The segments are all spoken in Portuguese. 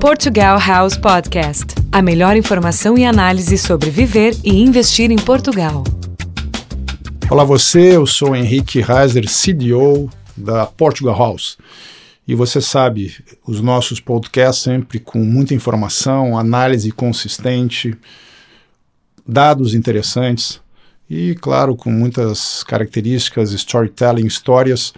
Portugal House Podcast a melhor informação e análise sobre viver e investir em Portugal. Olá você, eu sou Henrique Reiser, CDO da Portugal House. E você sabe, os nossos podcasts sempre com muita informação, análise consistente, dados interessantes e, claro, com muitas características, storytelling, histórias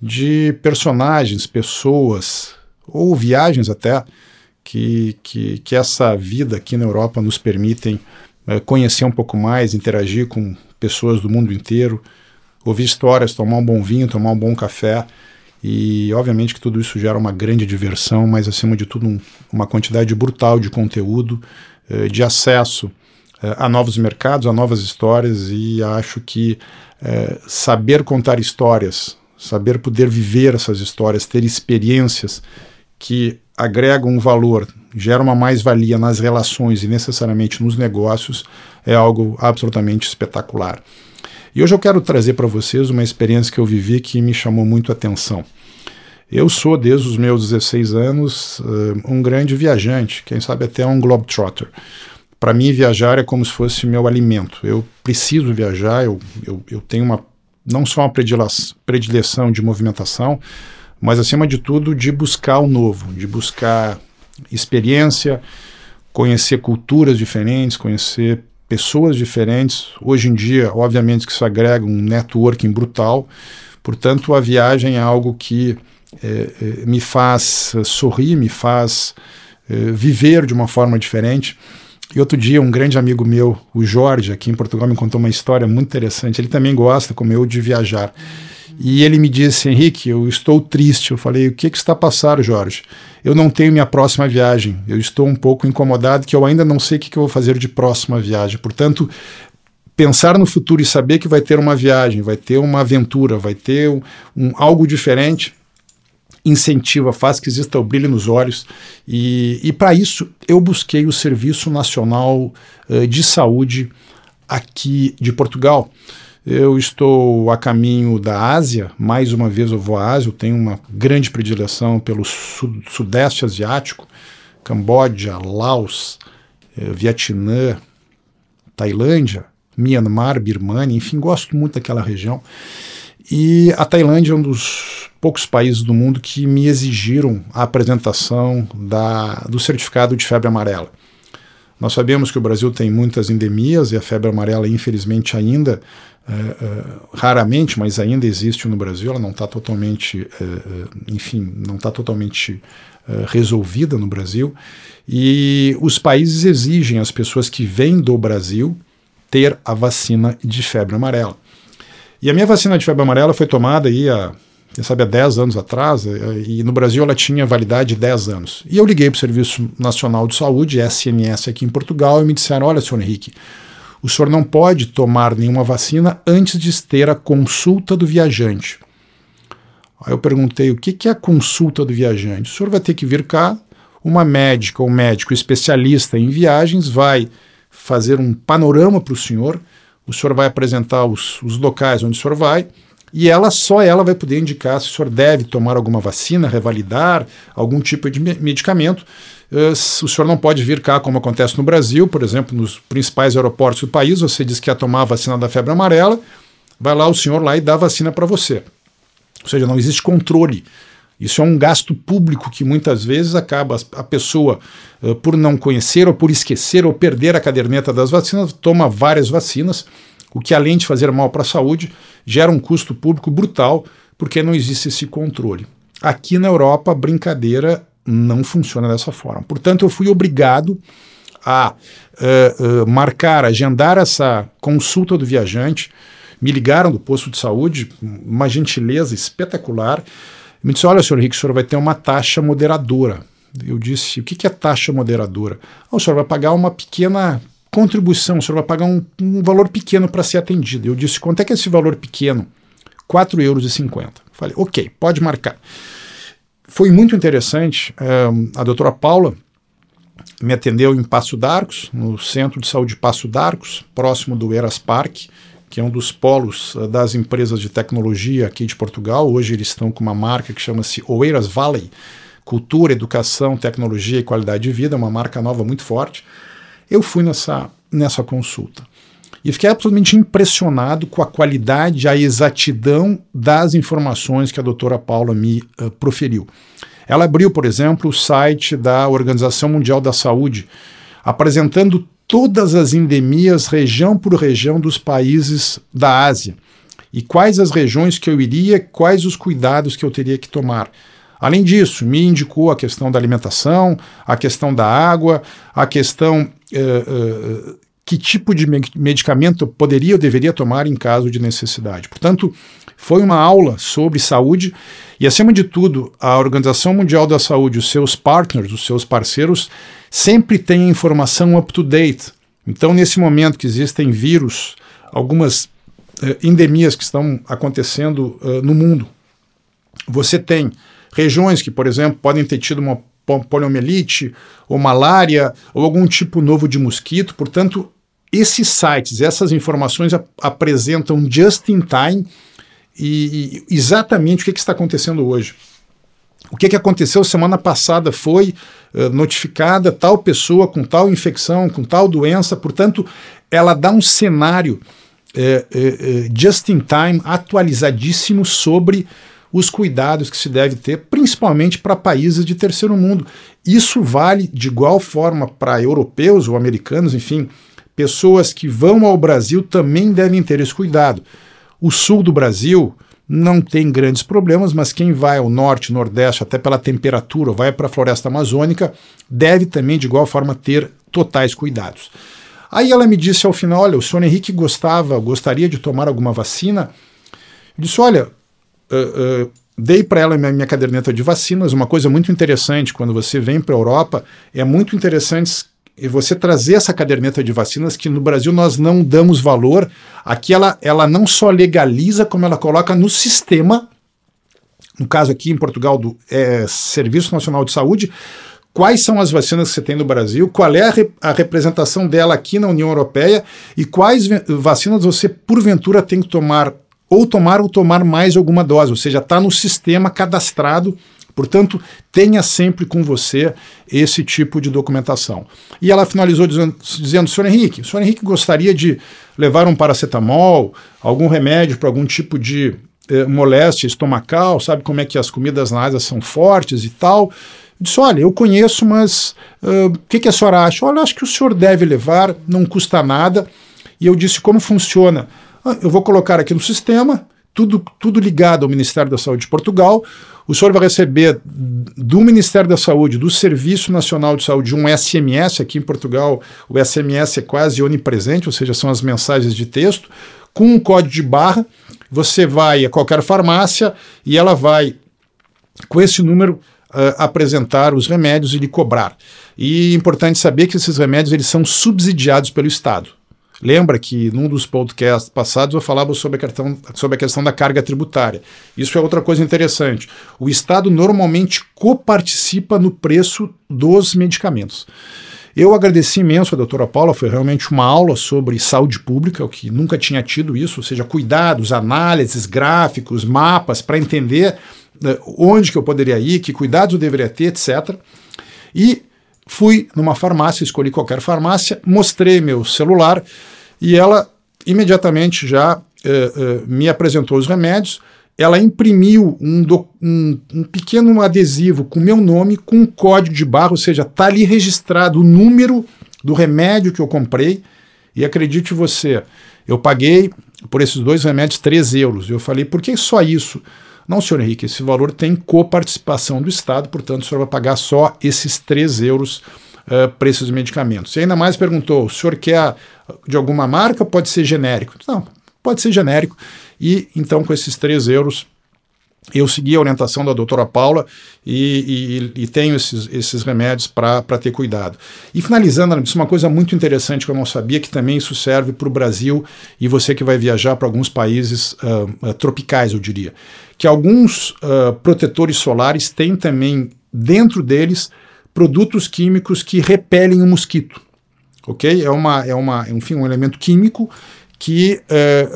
de personagens, pessoas ou viagens até que, que, que essa vida aqui na Europa nos permitem é, conhecer um pouco mais, interagir com pessoas do mundo inteiro, ouvir histórias, tomar um bom vinho, tomar um bom café. E obviamente que tudo isso gera uma grande diversão, mas acima de tudo um, uma quantidade brutal de conteúdo, eh, de acesso eh, a novos mercados, a novas histórias, e acho que eh, saber contar histórias, saber poder viver essas histórias, ter experiências que agregam um valor, geram uma mais-valia nas relações e necessariamente nos negócios, é algo absolutamente espetacular. E hoje eu quero trazer para vocês uma experiência que eu vivi que me chamou muito a atenção. Eu sou, desde os meus 16 anos, um grande viajante, quem sabe até um globetrotter. Para mim, viajar é como se fosse meu alimento. Eu preciso viajar, eu, eu, eu tenho uma, não só uma predileção de movimentação, mas acima de tudo de buscar o novo, de buscar experiência, conhecer culturas diferentes, conhecer pessoas diferentes. Hoje em dia, obviamente, que isso agrega um networking brutal. Portanto, a viagem é algo que é, me faz sorrir, me faz é, viver de uma forma diferente. E outro dia, um grande amigo meu, o Jorge, aqui em Portugal, me contou uma história muito interessante. Ele também gosta, como eu, de viajar. E ele me disse, Henrique, eu estou triste. Eu falei, o que, que está passando, Jorge? Eu não tenho minha próxima viagem. Eu estou um pouco incomodado que eu ainda não sei o que, que eu vou fazer de próxima viagem. Portanto, pensar no futuro e saber que vai ter uma viagem, vai ter uma aventura, vai ter um, um algo diferente, incentiva, faz que exista o brilho nos olhos. E, e para isso eu busquei o Serviço Nacional uh, de Saúde aqui de Portugal. Eu estou a caminho da Ásia, mais uma vez eu vou à Ásia, eu tenho uma grande predileção pelo sudeste asiático, Camboja, Laos, eh, Vietnã, Tailândia, Myanmar, Birmania, enfim, gosto muito daquela região. E a Tailândia é um dos poucos países do mundo que me exigiram a apresentação da, do certificado de febre amarela. Nós sabemos que o Brasil tem muitas endemias e a febre amarela, infelizmente, ainda, é, é, raramente, mas ainda existe no Brasil, ela não está totalmente, é, enfim, não está totalmente resolvida no Brasil. E os países exigem às pessoas que vêm do Brasil ter a vacina de febre amarela. E a minha vacina de febre amarela foi tomada aí há sabe há 10 anos atrás, e no Brasil ela tinha validade de 10 anos. E eu liguei para o Serviço Nacional de Saúde, SMS aqui em Portugal, e me disseram: olha, senhor Henrique, o senhor não pode tomar nenhuma vacina antes de ter a consulta do viajante. Aí eu perguntei: o que é a consulta do viajante? O senhor vai ter que vir cá, uma médica ou médico especialista em viagens vai fazer um panorama para o senhor, o senhor vai apresentar os, os locais onde o senhor vai e ela só ela vai poder indicar se o senhor deve tomar alguma vacina, revalidar algum tipo de medicamento. Uh, o senhor não pode vir cá, como acontece no Brasil, por exemplo, nos principais aeroportos do país, você diz que ia tomar a vacina da febre amarela, vai lá o senhor lá e dá a vacina para você. Ou seja, não existe controle. Isso é um gasto público que muitas vezes acaba a pessoa, uh, por não conhecer ou por esquecer ou perder a caderneta das vacinas, toma várias vacinas o que além de fazer mal para a saúde, gera um custo público brutal, porque não existe esse controle. Aqui na Europa, a brincadeira não funciona dessa forma. Portanto, eu fui obrigado a uh, uh, marcar, agendar essa consulta do viajante. Me ligaram do posto de saúde, uma gentileza espetacular. Me disse: Olha, senhor Henrique, o senhor vai ter uma taxa moderadora. Eu disse: O que é taxa moderadora? Ah, o senhor vai pagar uma pequena contribuição, o senhor vai pagar um, um valor pequeno para ser atendido. Eu disse, quanto é que é esse valor pequeno? R$ 4,50. Falei, ok, pode marcar. Foi muito interessante. Um, a doutora Paula me atendeu em Passo d'Arcos, no Centro de Saúde Passo d'Arcos, próximo do Eras Park, que é um dos polos uh, das empresas de tecnologia aqui de Portugal. Hoje eles estão com uma marca que chama-se Oeiras Valley, cultura, educação, tecnologia e qualidade de vida, uma marca nova muito forte. Eu fui nessa, nessa consulta. E fiquei absolutamente impressionado com a qualidade, a exatidão das informações que a doutora Paula me uh, proferiu. Ela abriu, por exemplo, o site da Organização Mundial da Saúde, apresentando todas as endemias, região por região, dos países da Ásia. E quais as regiões que eu iria, quais os cuidados que eu teria que tomar. Além disso, me indicou a questão da alimentação, a questão da água, a questão uh, uh, que tipo de medicamento poderia ou deveria tomar em caso de necessidade. Portanto, foi uma aula sobre saúde e, acima de tudo, a Organização Mundial da Saúde, os seus partners, os seus parceiros, sempre têm informação up-to-date. Então, nesse momento que existem vírus, algumas uh, endemias que estão acontecendo uh, no mundo, você tem regiões que, por exemplo, podem ter tido uma poliomielite ou malária ou algum tipo novo de mosquito. Portanto, esses sites, essas informações ap apresentam just in time e, e exatamente o que, que, está acontecendo hoje. O que, que aconteceu semana passada foi uh, notificada tal pessoa com tal infecção, com tal doença, portanto, ela dá um cenário uh, uh, just in time atualizadíssimo sobre os cuidados que se deve ter, principalmente para países de terceiro mundo. Isso vale de igual forma para europeus ou americanos, enfim, pessoas que vão ao Brasil também devem ter esse cuidado. O sul do Brasil não tem grandes problemas, mas quem vai ao norte, nordeste, até pela temperatura, vai para a floresta amazônica, deve também de igual forma ter totais cuidados. Aí ela me disse ao final: olha, o senhor Henrique gostava, gostaria de tomar alguma vacina? Eu disse: olha, uh, dei para ela minha, minha caderneta de vacinas. Uma coisa muito interessante quando você vem para a Europa é muito interessante você trazer essa caderneta de vacinas que no Brasil nós não damos valor. Aqui ela, ela não só legaliza, como ela coloca no sistema, no caso aqui em Portugal, do é, Serviço Nacional de Saúde, quais são as vacinas que você tem no Brasil, qual é a, re, a representação dela aqui na União Europeia e quais vacinas você, porventura, tem que tomar ou tomar ou tomar mais alguma dose, ou seja, está no sistema cadastrado. Portanto, tenha sempre com você esse tipo de documentação. E ela finalizou dizendo, dizendo senhor Henrique, o senhor Henrique gostaria de levar um paracetamol, algum remédio para algum tipo de eh, moléstia estomacal, sabe como é que as comidas na Ásia são fortes e tal. Eu disse, olha, eu conheço, mas o uh, que, que a senhora acha? Olha, acho que o senhor deve levar, não custa nada. E eu disse, como funciona? Ah, eu vou colocar aqui no sistema, tudo, tudo ligado ao Ministério da Saúde de Portugal. O senhor vai receber do Ministério da Saúde, do Serviço Nacional de Saúde, um SMS. Aqui em Portugal, o SMS é quase onipresente, ou seja, são as mensagens de texto, com um código de barra. Você vai a qualquer farmácia e ela vai, com esse número, uh, apresentar os remédios e lhe cobrar. E é importante saber que esses remédios eles são subsidiados pelo Estado. Lembra que num dos podcasts passados eu falava sobre a, questão, sobre a questão da carga tributária. Isso é outra coisa interessante. O Estado normalmente coparticipa no preço dos medicamentos. Eu agradeci imenso a doutora Paula, foi realmente uma aula sobre saúde pública, o que nunca tinha tido isso, ou seja, cuidados, análises, gráficos, mapas para entender uh, onde que eu poderia ir, que cuidados eu deveria ter, etc. E fui numa farmácia, escolhi qualquer farmácia, mostrei meu celular e ela imediatamente já eh, eh, me apresentou os remédios. Ela imprimiu um, do, um, um, pequeno adesivo com meu nome, com um código de barra, ou seja, está ali registrado o número do remédio que eu comprei. E acredite você, eu paguei por esses dois remédios 3 euros. Eu falei, por que só isso? Não, senhor Henrique, esse valor tem coparticipação do Estado, portanto, o senhor vai pagar só esses 3 euros uh, para esses medicamentos. E ainda mais perguntou: o senhor quer de alguma marca? Pode ser genérico? Não, pode ser genérico. E então, com esses 3 euros, eu segui a orientação da doutora Paula e, e, e tenho esses, esses remédios para ter cuidado. E finalizando, disse uma coisa muito interessante que eu não sabia, que também isso serve para o Brasil e você que vai viajar para alguns países uh, tropicais, eu diria. Que alguns uh, protetores solares têm também dentro deles produtos químicos que repelem o mosquito. Ok? É, uma, é, uma, enfim, um elemento químico que é,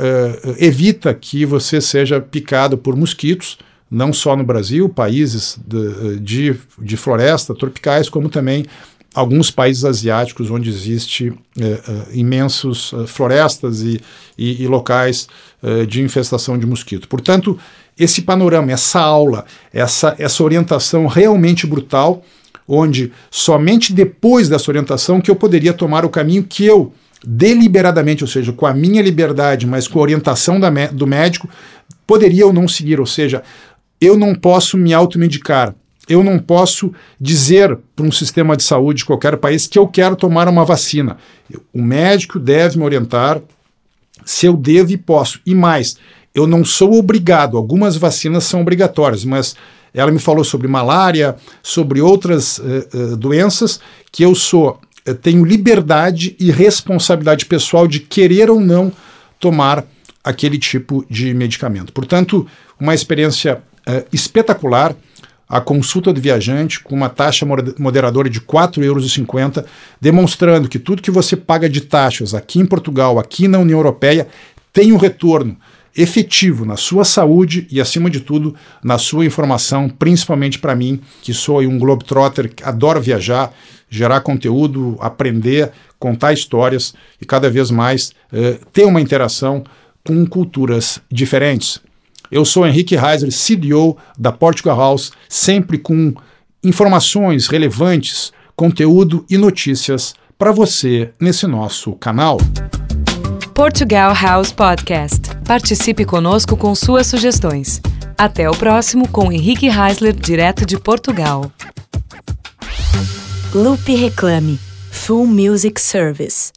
é, evita que você seja picado por mosquitos não só no Brasil, países de, de, de floresta tropicais, como também alguns países asiáticos onde existe eh, imensos florestas e, e, e locais de infestação de mosquito. Portanto, esse panorama, essa aula, essa, essa orientação realmente brutal, onde somente depois dessa orientação que eu poderia tomar o caminho que eu deliberadamente, ou seja, com a minha liberdade, mas com a orientação da, do médico, poderia ou não seguir. Ou seja, eu não posso me automedicar. Eu não posso dizer para um sistema de saúde de qualquer país que eu quero tomar uma vacina. O médico deve me orientar se eu devo e posso. E mais, eu não sou obrigado. Algumas vacinas são obrigatórias, mas ela me falou sobre malária, sobre outras uh, uh, doenças que eu sou, tenho liberdade e responsabilidade pessoal de querer ou não tomar aquele tipo de medicamento. Portanto, uma experiência uh, espetacular a consulta do viajante com uma taxa moderadora de R$ 4,50 euros, demonstrando que tudo que você paga de taxas aqui em Portugal, aqui na União Europeia, tem um retorno efetivo na sua saúde e, acima de tudo, na sua informação, principalmente para mim, que sou um globetrotter, que adoro viajar, gerar conteúdo, aprender, contar histórias e cada vez mais eh, ter uma interação com culturas diferentes. Eu sou Henrique Reiser, CDO da Portugal House, sempre com informações relevantes, conteúdo e notícias para você nesse nosso canal. Portugal House Podcast. Participe conosco com suas sugestões. Até o próximo com Henrique Heisler, direto de Portugal. Loop Reclame Full Music Service